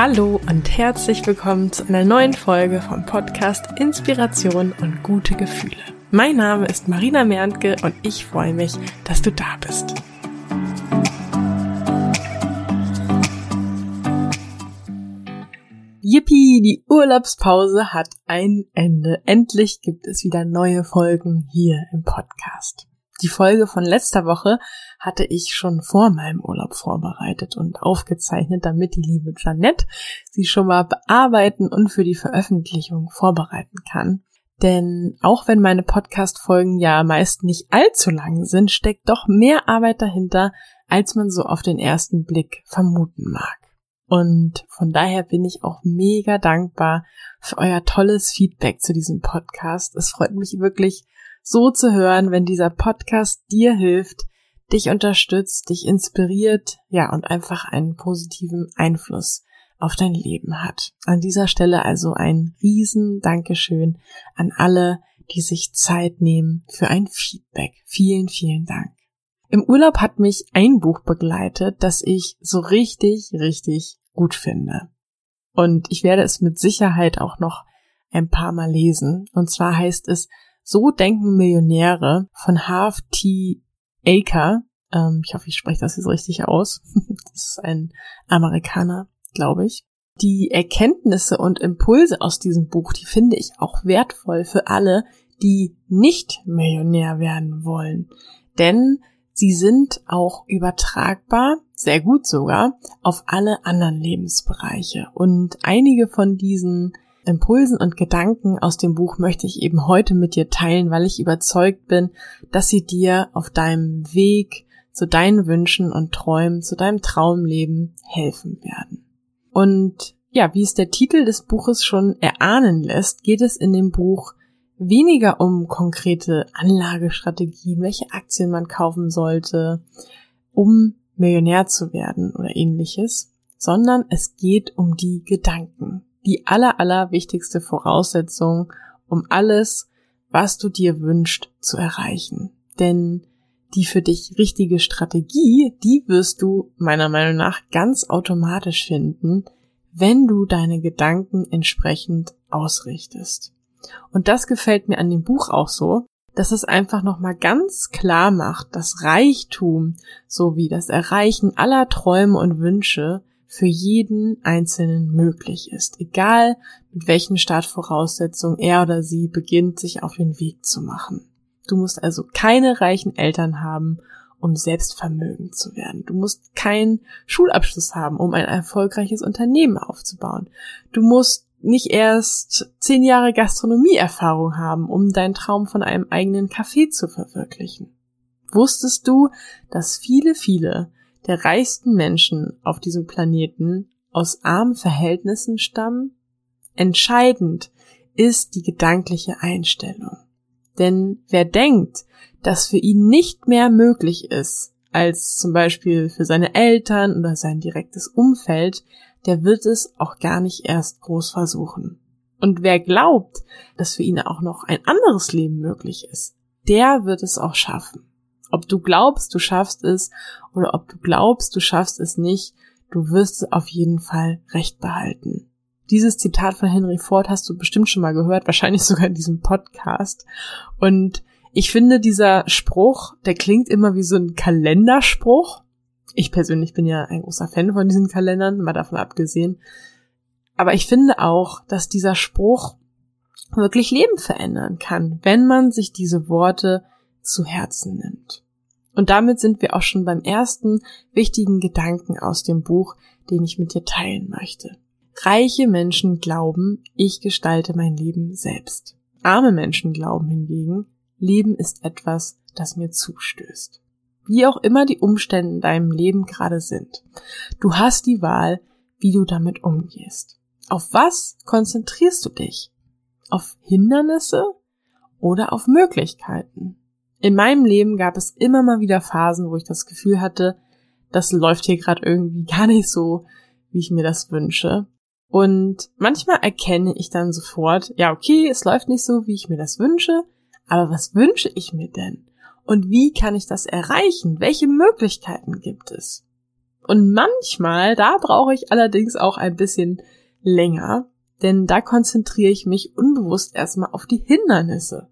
Hallo und herzlich willkommen zu einer neuen Folge vom Podcast Inspiration und gute Gefühle. Mein Name ist Marina Merntke und ich freue mich, dass du da bist. Yippie, die Urlaubspause hat ein Ende. Endlich gibt es wieder neue Folgen hier im Podcast. Die Folge von letzter Woche hatte ich schon vor meinem Urlaub vorbereitet und aufgezeichnet, damit die liebe Janette sie schon mal bearbeiten und für die Veröffentlichung vorbereiten kann. Denn auch wenn meine Podcast-Folgen ja meist nicht allzu lang sind, steckt doch mehr Arbeit dahinter, als man so auf den ersten Blick vermuten mag. Und von daher bin ich auch mega dankbar für euer tolles Feedback zu diesem Podcast. Es freut mich wirklich so zu hören, wenn dieser Podcast dir hilft, dich unterstützt, dich inspiriert, ja, und einfach einen positiven Einfluss auf dein Leben hat. An dieser Stelle also ein riesen Dankeschön an alle, die sich Zeit nehmen für ein Feedback. Vielen, vielen Dank. Im Urlaub hat mich ein Buch begleitet, das ich so richtig, richtig gut finde. Und ich werde es mit Sicherheit auch noch ein paar Mal lesen. Und zwar heißt es So denken Millionäre von Half T. Aker. Ähm, ich hoffe, ich spreche das jetzt richtig aus. das ist ein Amerikaner, glaube ich. Die Erkenntnisse und Impulse aus diesem Buch, die finde ich auch wertvoll für alle, die nicht Millionär werden wollen. Denn sie sind auch übertragbar, sehr gut sogar, auf alle anderen Lebensbereiche. Und einige von diesen Impulsen und Gedanken aus dem Buch möchte ich eben heute mit dir teilen, weil ich überzeugt bin, dass sie dir auf deinem Weg zu deinen Wünschen und Träumen, zu deinem Traumleben helfen werden. Und ja, wie es der Titel des Buches schon erahnen lässt, geht es in dem Buch weniger um konkrete Anlagestrategien, welche Aktien man kaufen sollte, um Millionär zu werden oder ähnliches, sondern es geht um die Gedanken die aller, aller wichtigste Voraussetzung, um alles, was du dir wünschst, zu erreichen. Denn die für dich richtige Strategie, die wirst du meiner Meinung nach ganz automatisch finden, wenn du deine Gedanken entsprechend ausrichtest. Und das gefällt mir an dem Buch auch so, dass es einfach nochmal ganz klar macht, dass Reichtum sowie das Erreichen aller Träume und Wünsche für jeden Einzelnen möglich ist, egal mit welchen Startvoraussetzungen er oder sie beginnt, sich auf den Weg zu machen. Du musst also keine reichen Eltern haben, um selbstvermögend zu werden. Du musst keinen Schulabschluss haben, um ein erfolgreiches Unternehmen aufzubauen. Du musst nicht erst zehn Jahre Gastronomieerfahrung haben, um deinen Traum von einem eigenen Café zu verwirklichen. Wusstest du, dass viele, viele der reichsten Menschen auf diesem Planeten aus armen Verhältnissen stammen? Entscheidend ist die gedankliche Einstellung. Denn wer denkt, dass für ihn nicht mehr möglich ist, als zum Beispiel für seine Eltern oder sein direktes Umfeld, der wird es auch gar nicht erst groß versuchen. Und wer glaubt, dass für ihn auch noch ein anderes Leben möglich ist, der wird es auch schaffen. Ob du glaubst, du schaffst es oder ob du glaubst, du schaffst es nicht, du wirst auf jeden Fall recht behalten. Dieses Zitat von Henry Ford hast du bestimmt schon mal gehört, wahrscheinlich sogar in diesem Podcast. Und ich finde, dieser Spruch, der klingt immer wie so ein Kalenderspruch. Ich persönlich bin ja ein großer Fan von diesen Kalendern, mal davon abgesehen. Aber ich finde auch, dass dieser Spruch wirklich Leben verändern kann, wenn man sich diese Worte zu Herzen nimmt. Und damit sind wir auch schon beim ersten wichtigen Gedanken aus dem Buch, den ich mit dir teilen möchte. Reiche Menschen glauben, ich gestalte mein Leben selbst. Arme Menschen glauben hingegen, Leben ist etwas, das mir zustößt. Wie auch immer die Umstände in deinem Leben gerade sind. Du hast die Wahl, wie du damit umgehst. Auf was konzentrierst du dich? Auf Hindernisse oder auf Möglichkeiten? In meinem Leben gab es immer mal wieder Phasen, wo ich das Gefühl hatte, das läuft hier gerade irgendwie gar nicht so, wie ich mir das wünsche. Und manchmal erkenne ich dann sofort, ja, okay, es läuft nicht so, wie ich mir das wünsche, aber was wünsche ich mir denn? Und wie kann ich das erreichen? Welche Möglichkeiten gibt es? Und manchmal, da brauche ich allerdings auch ein bisschen länger, denn da konzentriere ich mich unbewusst erstmal auf die Hindernisse.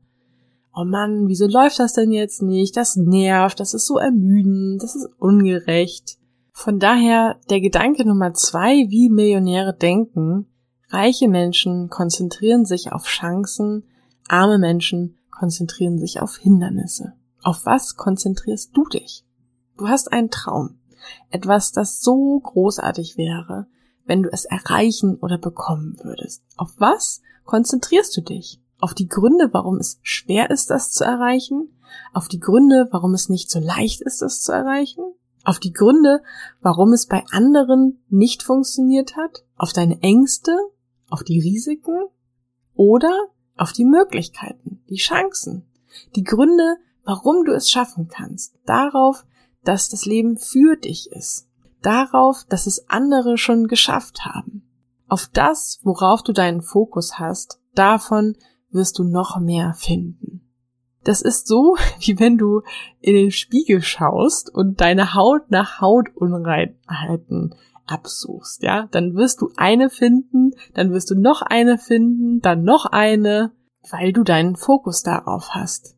Oh Mann, wieso läuft das denn jetzt nicht? Das nervt, das ist so ermüdend, das ist ungerecht. Von daher der Gedanke Nummer zwei, wie Millionäre denken. Reiche Menschen konzentrieren sich auf Chancen, arme Menschen konzentrieren sich auf Hindernisse. Auf was konzentrierst du dich? Du hast einen Traum. Etwas, das so großartig wäre, wenn du es erreichen oder bekommen würdest. Auf was konzentrierst du dich? Auf die Gründe, warum es schwer ist, das zu erreichen? Auf die Gründe, warum es nicht so leicht ist, das zu erreichen? Auf die Gründe, warum es bei anderen nicht funktioniert hat? Auf deine Ängste? Auf die Risiken? Oder auf die Möglichkeiten, die Chancen, die Gründe, warum du es schaffen kannst, darauf, dass das Leben für dich ist, darauf, dass es andere schon geschafft haben. Auf das, worauf du deinen Fokus hast, davon wirst du noch mehr finden. Das ist so, wie wenn du in den Spiegel schaust und deine Haut nach Hautunreinheiten absuchst, ja, dann wirst du eine finden, dann wirst du noch eine finden, dann noch eine, weil du deinen Fokus darauf hast.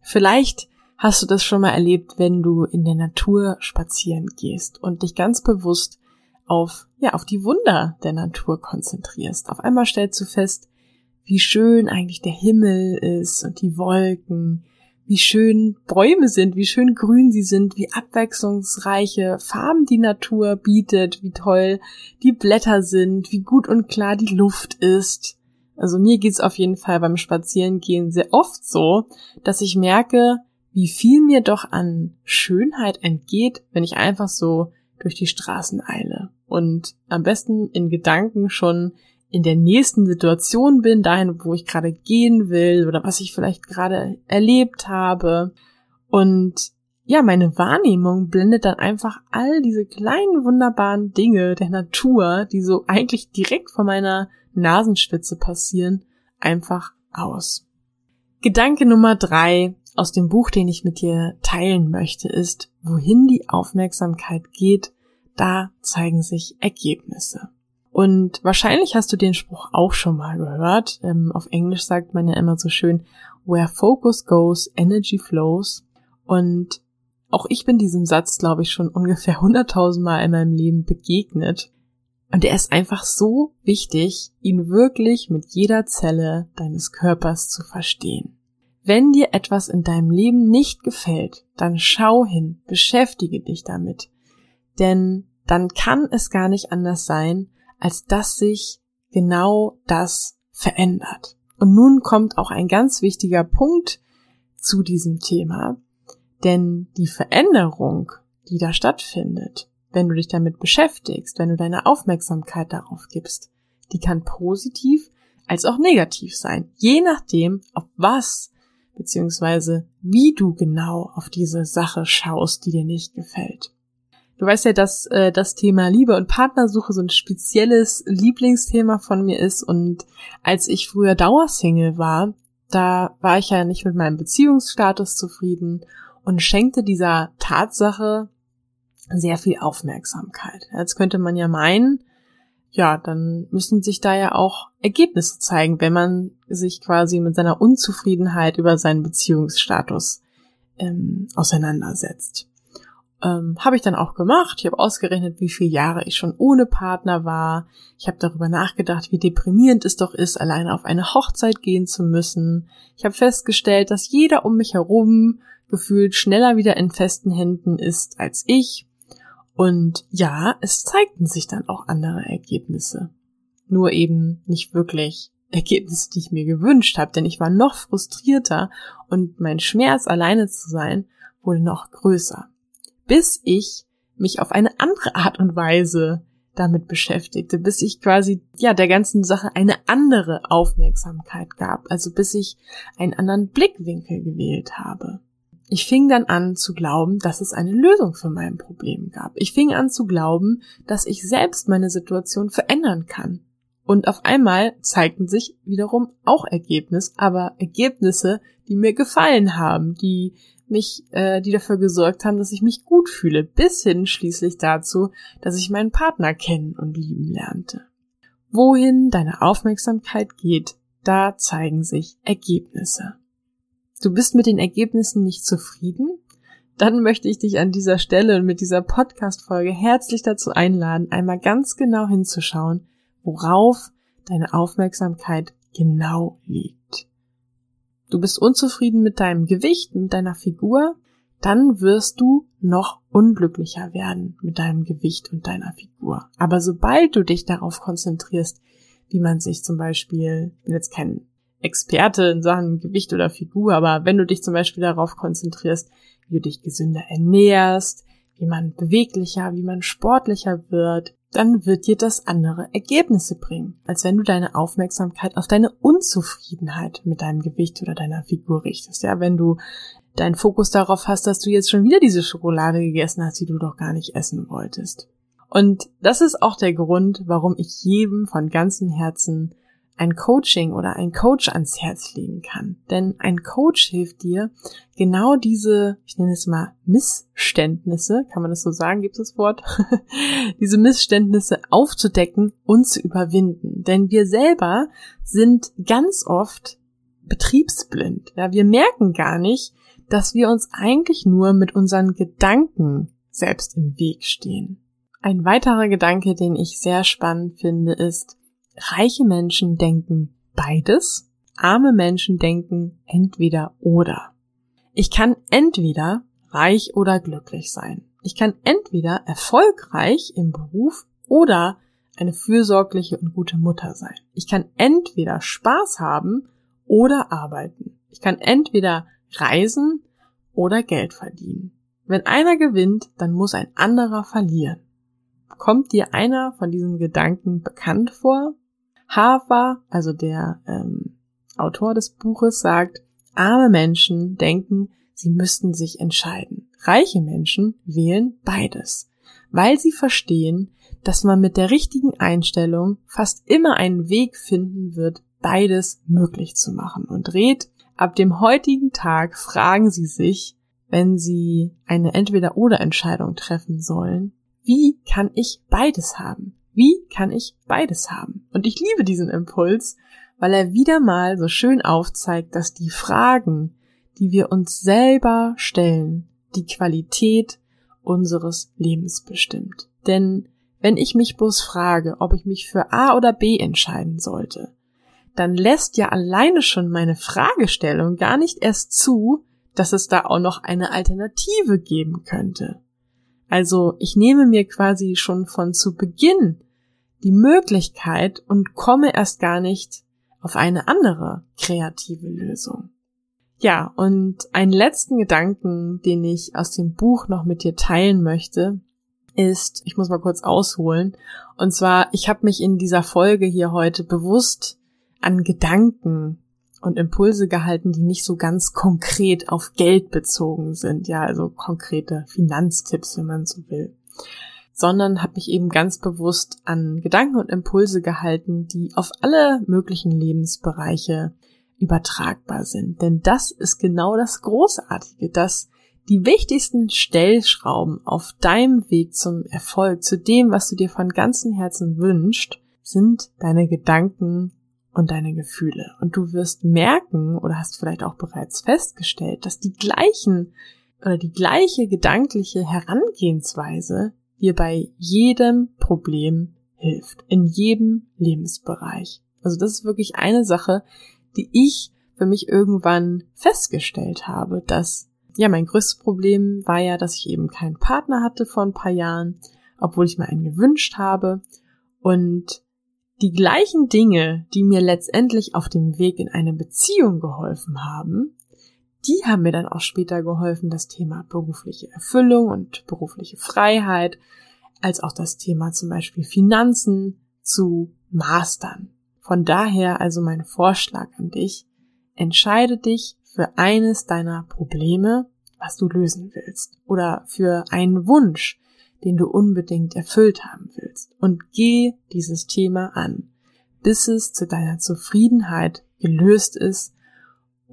Vielleicht hast du das schon mal erlebt, wenn du in der Natur spazieren gehst und dich ganz bewusst auf, ja, auf die Wunder der Natur konzentrierst. Auf einmal stellst du fest, wie schön eigentlich der Himmel ist und die Wolken, wie schön Bäume sind, wie schön grün sie sind, wie abwechslungsreiche Farben die Natur bietet, wie toll die Blätter sind, wie gut und klar die Luft ist. Also mir geht's auf jeden Fall beim Spazierengehen sehr oft so, dass ich merke, wie viel mir doch an Schönheit entgeht, wenn ich einfach so durch die Straßen eile und am besten in Gedanken schon in der nächsten Situation bin, dahin, wo ich gerade gehen will oder was ich vielleicht gerade erlebt habe. Und ja, meine Wahrnehmung blendet dann einfach all diese kleinen wunderbaren Dinge der Natur, die so eigentlich direkt vor meiner Nasenspitze passieren, einfach aus. Gedanke Nummer drei aus dem Buch, den ich mit dir teilen möchte, ist, wohin die Aufmerksamkeit geht, da zeigen sich Ergebnisse. Und wahrscheinlich hast du den Spruch auch schon mal gehört. Ähm, auf Englisch sagt man ja immer so schön, where focus goes, energy flows. Und auch ich bin diesem Satz, glaube ich, schon ungefähr 100.000 Mal in meinem Leben begegnet. Und er ist einfach so wichtig, ihn wirklich mit jeder Zelle deines Körpers zu verstehen. Wenn dir etwas in deinem Leben nicht gefällt, dann schau hin, beschäftige dich damit. Denn dann kann es gar nicht anders sein, als dass sich genau das verändert. Und nun kommt auch ein ganz wichtiger Punkt zu diesem Thema, denn die Veränderung, die da stattfindet, wenn du dich damit beschäftigst, wenn du deine Aufmerksamkeit darauf gibst, die kann positiv als auch negativ sein, je nachdem, auf was beziehungsweise wie du genau auf diese Sache schaust, die dir nicht gefällt. Du weißt ja, dass äh, das Thema Liebe und Partnersuche so ein spezielles Lieblingsthema von mir ist und als ich früher Dauersingle war, da war ich ja nicht mit meinem Beziehungsstatus zufrieden und schenkte dieser Tatsache sehr viel Aufmerksamkeit. Jetzt könnte man ja meinen, ja, dann müssen sich da ja auch Ergebnisse zeigen, wenn man sich quasi mit seiner Unzufriedenheit über seinen Beziehungsstatus ähm, auseinandersetzt. Ähm, habe ich dann auch gemacht. Ich habe ausgerechnet, wie viele Jahre ich schon ohne Partner war. Ich habe darüber nachgedacht, wie deprimierend es doch ist, alleine auf eine Hochzeit gehen zu müssen. Ich habe festgestellt, dass jeder um mich herum gefühlt schneller wieder in festen Händen ist als ich und ja, es zeigten sich dann auch andere Ergebnisse. Nur eben nicht wirklich Ergebnisse, die ich mir gewünscht habe, denn ich war noch frustrierter und mein Schmerz, alleine zu sein, wurde noch größer. Bis ich mich auf eine andere Art und Weise damit beschäftigte, bis ich quasi, ja, der ganzen Sache eine andere Aufmerksamkeit gab, also bis ich einen anderen Blickwinkel gewählt habe. Ich fing dann an zu glauben, dass es eine Lösung für mein Problem gab. Ich fing an zu glauben, dass ich selbst meine Situation verändern kann. Und auf einmal zeigten sich wiederum auch Ergebnisse, aber Ergebnisse, die mir gefallen haben, die mich, äh, die dafür gesorgt haben, dass ich mich gut fühle, bis hin schließlich dazu, dass ich meinen Partner kennen und lieben lernte. Wohin deine Aufmerksamkeit geht, da zeigen sich Ergebnisse. Du bist mit den Ergebnissen nicht zufrieden? Dann möchte ich dich an dieser Stelle und mit dieser Podcast-Folge herzlich dazu einladen, einmal ganz genau hinzuschauen, worauf deine Aufmerksamkeit genau liegt. Du bist unzufrieden mit deinem Gewicht, mit deiner Figur, dann wirst du noch unglücklicher werden mit deinem Gewicht und deiner Figur. Aber sobald du dich darauf konzentrierst, wie man sich zum Beispiel, ich bin jetzt kein Experte in Sachen Gewicht oder Figur, aber wenn du dich zum Beispiel darauf konzentrierst, wie du dich gesünder ernährst, wie man beweglicher, wie man sportlicher wird, dann wird dir das andere Ergebnisse bringen, als wenn du deine Aufmerksamkeit auf deine Unzufriedenheit mit deinem Gewicht oder deiner Figur richtest. Ja, wenn du deinen Fokus darauf hast, dass du jetzt schon wieder diese Schokolade gegessen hast, die du doch gar nicht essen wolltest. Und das ist auch der Grund, warum ich jedem von ganzem Herzen ein Coaching oder ein Coach ans Herz legen kann. Denn ein Coach hilft dir, genau diese, ich nenne es mal Missständnisse, kann man das so sagen, gibt es das Wort, diese Missständnisse aufzudecken und zu überwinden. Denn wir selber sind ganz oft betriebsblind. Ja, wir merken gar nicht, dass wir uns eigentlich nur mit unseren Gedanken selbst im Weg stehen. Ein weiterer Gedanke, den ich sehr spannend finde, ist, Reiche Menschen denken beides, arme Menschen denken entweder oder. Ich kann entweder reich oder glücklich sein. Ich kann entweder erfolgreich im Beruf oder eine fürsorgliche und gute Mutter sein. Ich kann entweder Spaß haben oder arbeiten. Ich kann entweder reisen oder Geld verdienen. Wenn einer gewinnt, dann muss ein anderer verlieren. Kommt dir einer von diesen Gedanken bekannt vor? Hafer, also der ähm, Autor des Buches, sagt, arme Menschen denken, sie müssten sich entscheiden. Reiche Menschen wählen beides, weil sie verstehen, dass man mit der richtigen Einstellung fast immer einen Weg finden wird, beides möglich zu machen. Und rät, ab dem heutigen Tag fragen Sie sich, wenn Sie eine Entweder-oder-Entscheidung treffen sollen, wie kann ich beides haben? Wie kann ich beides haben? Und ich liebe diesen Impuls, weil er wieder mal so schön aufzeigt, dass die Fragen, die wir uns selber stellen, die Qualität unseres Lebens bestimmt. Denn wenn ich mich bloß frage, ob ich mich für A oder B entscheiden sollte, dann lässt ja alleine schon meine Fragestellung gar nicht erst zu, dass es da auch noch eine Alternative geben könnte. Also ich nehme mir quasi schon von zu Beginn die Möglichkeit und komme erst gar nicht auf eine andere kreative Lösung. Ja, und einen letzten Gedanken, den ich aus dem Buch noch mit dir teilen möchte, ist, ich muss mal kurz ausholen, und zwar, ich habe mich in dieser Folge hier heute bewusst an Gedanken und Impulse gehalten, die nicht so ganz konkret auf Geld bezogen sind, ja, also konkrete Finanztipps, wenn man so will sondern habe mich eben ganz bewusst an Gedanken und Impulse gehalten, die auf alle möglichen Lebensbereiche übertragbar sind. Denn das ist genau das Großartige, dass die wichtigsten Stellschrauben auf deinem Weg zum Erfolg, zu dem, was du dir von ganzem Herzen wünschst, sind deine Gedanken und deine Gefühle. Und du wirst merken oder hast vielleicht auch bereits festgestellt, dass die gleichen oder die gleiche gedankliche Herangehensweise dir bei jedem Problem hilft, in jedem Lebensbereich. Also das ist wirklich eine Sache, die ich für mich irgendwann festgestellt habe, dass ja, mein größtes Problem war ja, dass ich eben keinen Partner hatte vor ein paar Jahren, obwohl ich mir einen gewünscht habe. Und die gleichen Dinge, die mir letztendlich auf dem Weg in eine Beziehung geholfen haben, die haben mir dann auch später geholfen, das Thema berufliche Erfüllung und berufliche Freiheit, als auch das Thema zum Beispiel Finanzen zu mastern. Von daher also mein Vorschlag an dich, entscheide dich für eines deiner Probleme, was du lösen willst, oder für einen Wunsch, den du unbedingt erfüllt haben willst, und geh dieses Thema an, bis es zu deiner Zufriedenheit gelöst ist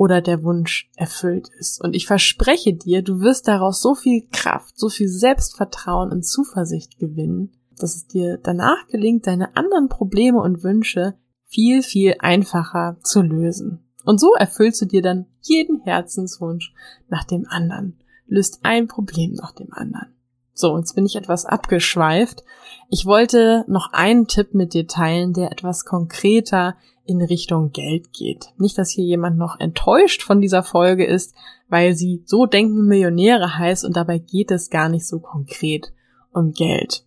oder der Wunsch erfüllt ist. Und ich verspreche dir, du wirst daraus so viel Kraft, so viel Selbstvertrauen und Zuversicht gewinnen, dass es dir danach gelingt, deine anderen Probleme und Wünsche viel, viel einfacher zu lösen. Und so erfüllst du dir dann jeden Herzenswunsch nach dem anderen, löst ein Problem nach dem anderen. So, jetzt bin ich etwas abgeschweift. Ich wollte noch einen Tipp mit dir teilen, der etwas konkreter in Richtung Geld geht. Nicht, dass hier jemand noch enttäuscht von dieser Folge ist, weil sie so denken Millionäre heißt und dabei geht es gar nicht so konkret um Geld.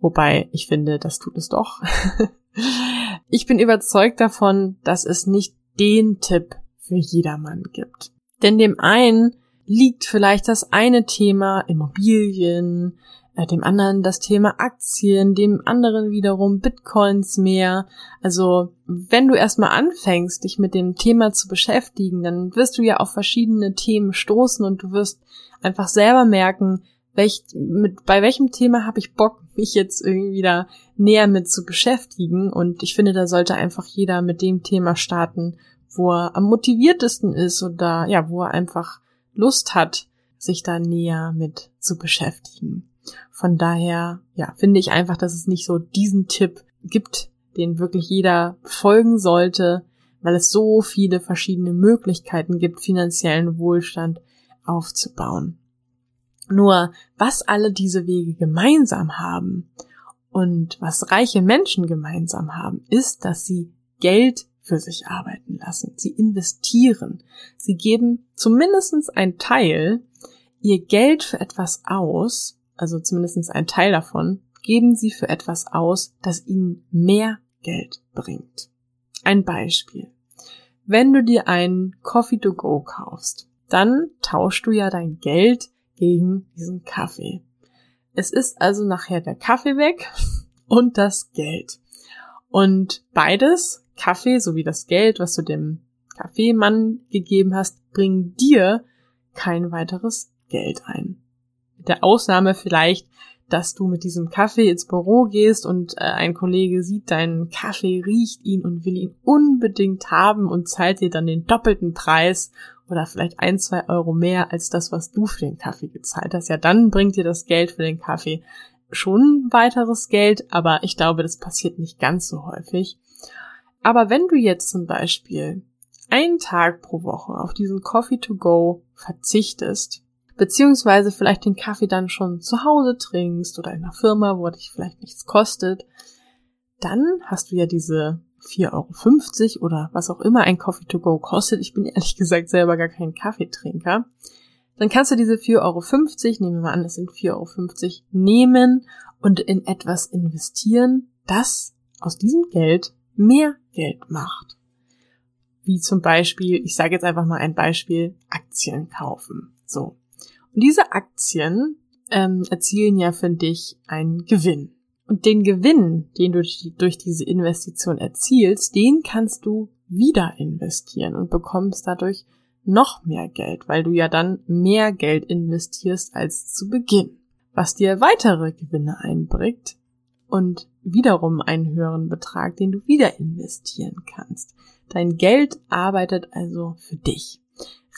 Wobei ich finde, das tut es doch. ich bin überzeugt davon, dass es nicht den Tipp für jedermann gibt. Denn dem einen liegt vielleicht das eine Thema Immobilien, äh, dem anderen das Thema Aktien, dem anderen wiederum Bitcoins mehr. Also wenn du erstmal anfängst, dich mit dem Thema zu beschäftigen, dann wirst du ja auf verschiedene Themen stoßen und du wirst einfach selber merken, welch, mit, bei welchem Thema habe ich Bock, mich jetzt irgendwie da näher mit zu beschäftigen. Und ich finde, da sollte einfach jeder mit dem Thema starten, wo er am motiviertesten ist oder ja, wo er einfach Lust hat, sich da näher mit zu beschäftigen. Von daher, ja, finde ich einfach, dass es nicht so diesen Tipp gibt, den wirklich jeder folgen sollte, weil es so viele verschiedene Möglichkeiten gibt, finanziellen Wohlstand aufzubauen. Nur, was alle diese Wege gemeinsam haben und was reiche Menschen gemeinsam haben, ist, dass sie Geld für sich arbeiten lassen. Sie investieren. Sie geben zumindestens ein Teil ihr Geld für etwas aus, also zumindest ein Teil davon, geben sie für etwas aus, das ihnen mehr Geld bringt. Ein Beispiel. Wenn du dir einen Coffee to go kaufst, dann tauschst du ja dein Geld gegen diesen Kaffee. Es ist also nachher der Kaffee weg und das Geld. Und beides, Kaffee sowie das Geld, was du dem Kaffeemann gegeben hast, bringen dir kein weiteres Geld ein. Mit der Ausnahme vielleicht, dass du mit diesem Kaffee ins Büro gehst und äh, ein Kollege sieht deinen Kaffee, riecht ihn und will ihn unbedingt haben und zahlt dir dann den doppelten Preis oder vielleicht ein, zwei Euro mehr als das, was du für den Kaffee gezahlt hast. Ja, dann bringt dir das Geld für den Kaffee schon weiteres Geld, aber ich glaube, das passiert nicht ganz so häufig. Aber wenn du jetzt zum Beispiel einen Tag pro Woche auf diesen Coffee to go verzichtest, beziehungsweise vielleicht den Kaffee dann schon zu Hause trinkst oder in einer Firma, wo dich vielleicht nichts kostet, dann hast du ja diese 4,50 Euro oder was auch immer ein Coffee to go kostet. Ich bin ehrlich gesagt selber gar kein Kaffeetrinker. Dann kannst du diese 4,50 Euro, nehmen wir mal an, es sind 4,50 Euro, nehmen und in etwas investieren, das aus diesem Geld mehr Geld macht. Wie zum Beispiel, ich sage jetzt einfach mal ein Beispiel, Aktien kaufen. So. Und diese Aktien ähm, erzielen ja für dich einen Gewinn. Und den Gewinn, den du durch diese Investition erzielst, den kannst du wieder investieren und bekommst dadurch noch mehr Geld, weil du ja dann mehr Geld investierst als zu Beginn, was dir weitere Gewinne einbringt und wiederum einen höheren Betrag, den du wieder investieren kannst. Dein Geld arbeitet also für dich.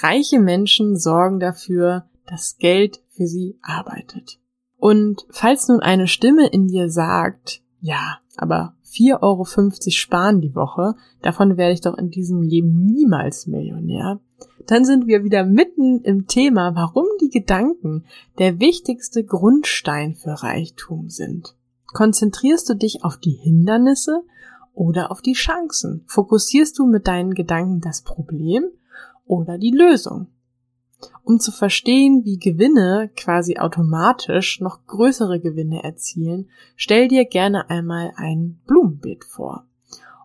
Reiche Menschen sorgen dafür, dass Geld für sie arbeitet. Und falls nun eine Stimme in dir sagt, ja, aber 4,50 Euro sparen die Woche, davon werde ich doch in diesem Leben niemals Millionär, dann sind wir wieder mitten im Thema, warum die Gedanken der wichtigste Grundstein für Reichtum sind. Konzentrierst du dich auf die Hindernisse oder auf die Chancen? Fokussierst du mit deinen Gedanken das Problem oder die Lösung? Um zu verstehen, wie Gewinne quasi automatisch noch größere Gewinne erzielen, stell dir gerne einmal ein Blumenbeet vor.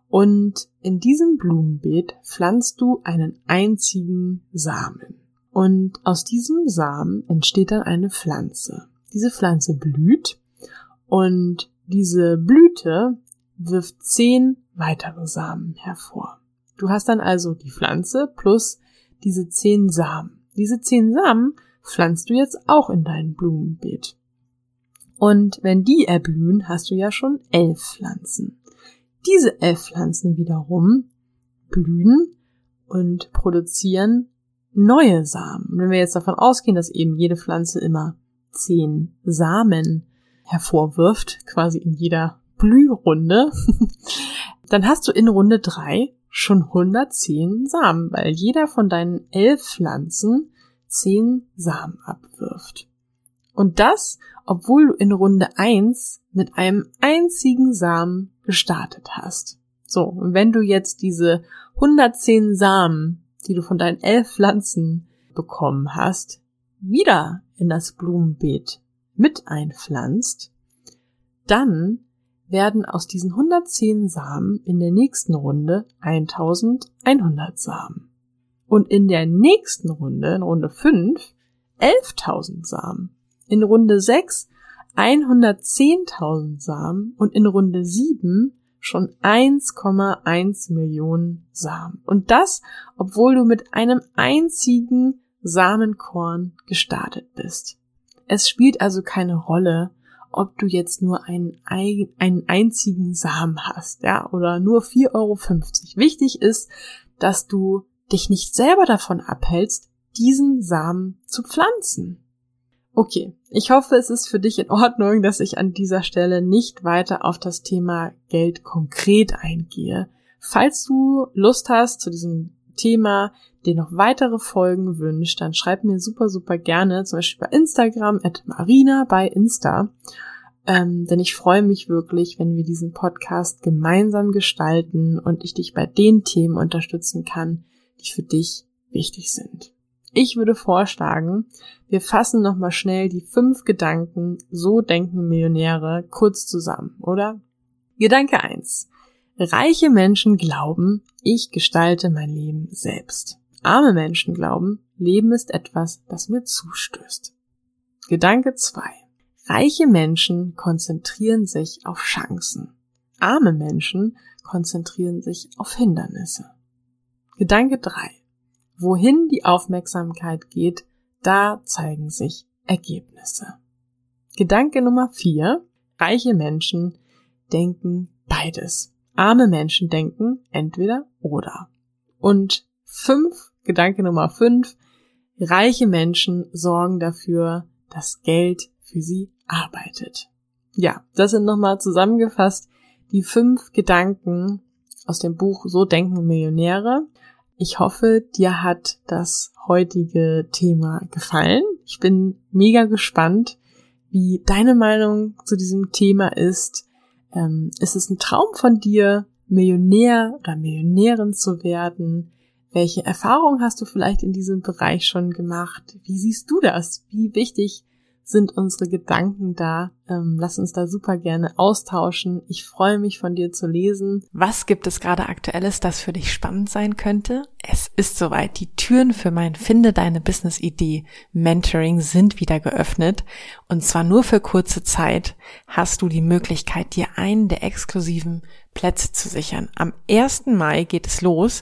Und in diesem Blumenbeet pflanzt du einen einzigen Samen. Und aus diesem Samen entsteht dann eine Pflanze. Diese Pflanze blüht und diese Blüte wirft zehn weitere Samen hervor. Du hast dann also die Pflanze plus diese zehn Samen. Diese zehn Samen pflanzt du jetzt auch in dein Blumenbeet. Und wenn die erblühen, hast du ja schon elf Pflanzen. Diese elf Pflanzen wiederum blühen und produzieren neue Samen. Wenn wir jetzt davon ausgehen, dass eben jede Pflanze immer zehn Samen hervorwirft, quasi in jeder Blührunde, dann hast du in Runde drei schon 110 Samen, weil jeder von deinen elf Pflanzen zehn Samen abwirft. Und das, obwohl du in Runde eins mit einem einzigen Samen gestartet hast. So, wenn du jetzt diese 110 Samen, die du von deinen elf Pflanzen bekommen hast, wieder in das Blumenbeet mit einpflanzt, dann werden aus diesen 110 Samen in der nächsten Runde 1100 Samen. Und in der nächsten Runde, in Runde 5, 11.000 Samen. In Runde 6 110.000 Samen und in Runde 7 schon 1,1 Millionen Samen. Und das, obwohl du mit einem einzigen Samenkorn gestartet bist. Es spielt also keine Rolle, ob du jetzt nur einen, einen einzigen Samen hast, ja, oder nur 4,50 Euro. Wichtig ist, dass du dich nicht selber davon abhältst, diesen Samen zu pflanzen. Okay, ich hoffe, es ist für dich in Ordnung, dass ich an dieser Stelle nicht weiter auf das Thema Geld konkret eingehe. Falls du Lust hast zu diesem Thema, dir noch weitere Folgen wünscht, dann schreib mir super, super gerne, zum Beispiel bei Instagram, at Marina bei Insta. Ähm, denn ich freue mich wirklich, wenn wir diesen Podcast gemeinsam gestalten und ich dich bei den Themen unterstützen kann, die für dich wichtig sind. Ich würde vorschlagen, wir fassen nochmal schnell die fünf Gedanken, so denken Millionäre, kurz zusammen, oder? Gedanke eins: Reiche Menschen glauben, ich gestalte mein Leben selbst. Arme Menschen glauben, Leben ist etwas, das mir zustößt. Gedanke zwei: Reiche Menschen konzentrieren sich auf Chancen. Arme Menschen konzentrieren sich auf Hindernisse. Gedanke drei: Wohin die Aufmerksamkeit geht, da zeigen sich Ergebnisse. Gedanke Nummer vier. Reiche Menschen denken beides. Arme Menschen denken entweder oder. Und fünf, Gedanke Nummer fünf. Reiche Menschen sorgen dafür, dass Geld für sie arbeitet. Ja, das sind nochmal zusammengefasst die fünf Gedanken aus dem Buch So denken Millionäre. Ich hoffe, dir hat das heutige Thema gefallen. Ich bin mega gespannt, wie deine Meinung zu diesem Thema ist. Ähm, ist es ein Traum von dir, Millionär oder Millionärin zu werden? Welche Erfahrungen hast du vielleicht in diesem Bereich schon gemacht? Wie siehst du das? Wie wichtig sind unsere Gedanken da. Ähm, lass uns da super gerne austauschen. Ich freue mich von dir zu lesen. Was gibt es gerade aktuelles, das für dich spannend sein könnte? Es ist soweit. Die Türen für mein Finde deine Business Idee Mentoring sind wieder geöffnet. Und zwar nur für kurze Zeit hast du die Möglichkeit, dir einen der exklusiven Plätze zu sichern. Am 1. Mai geht es los.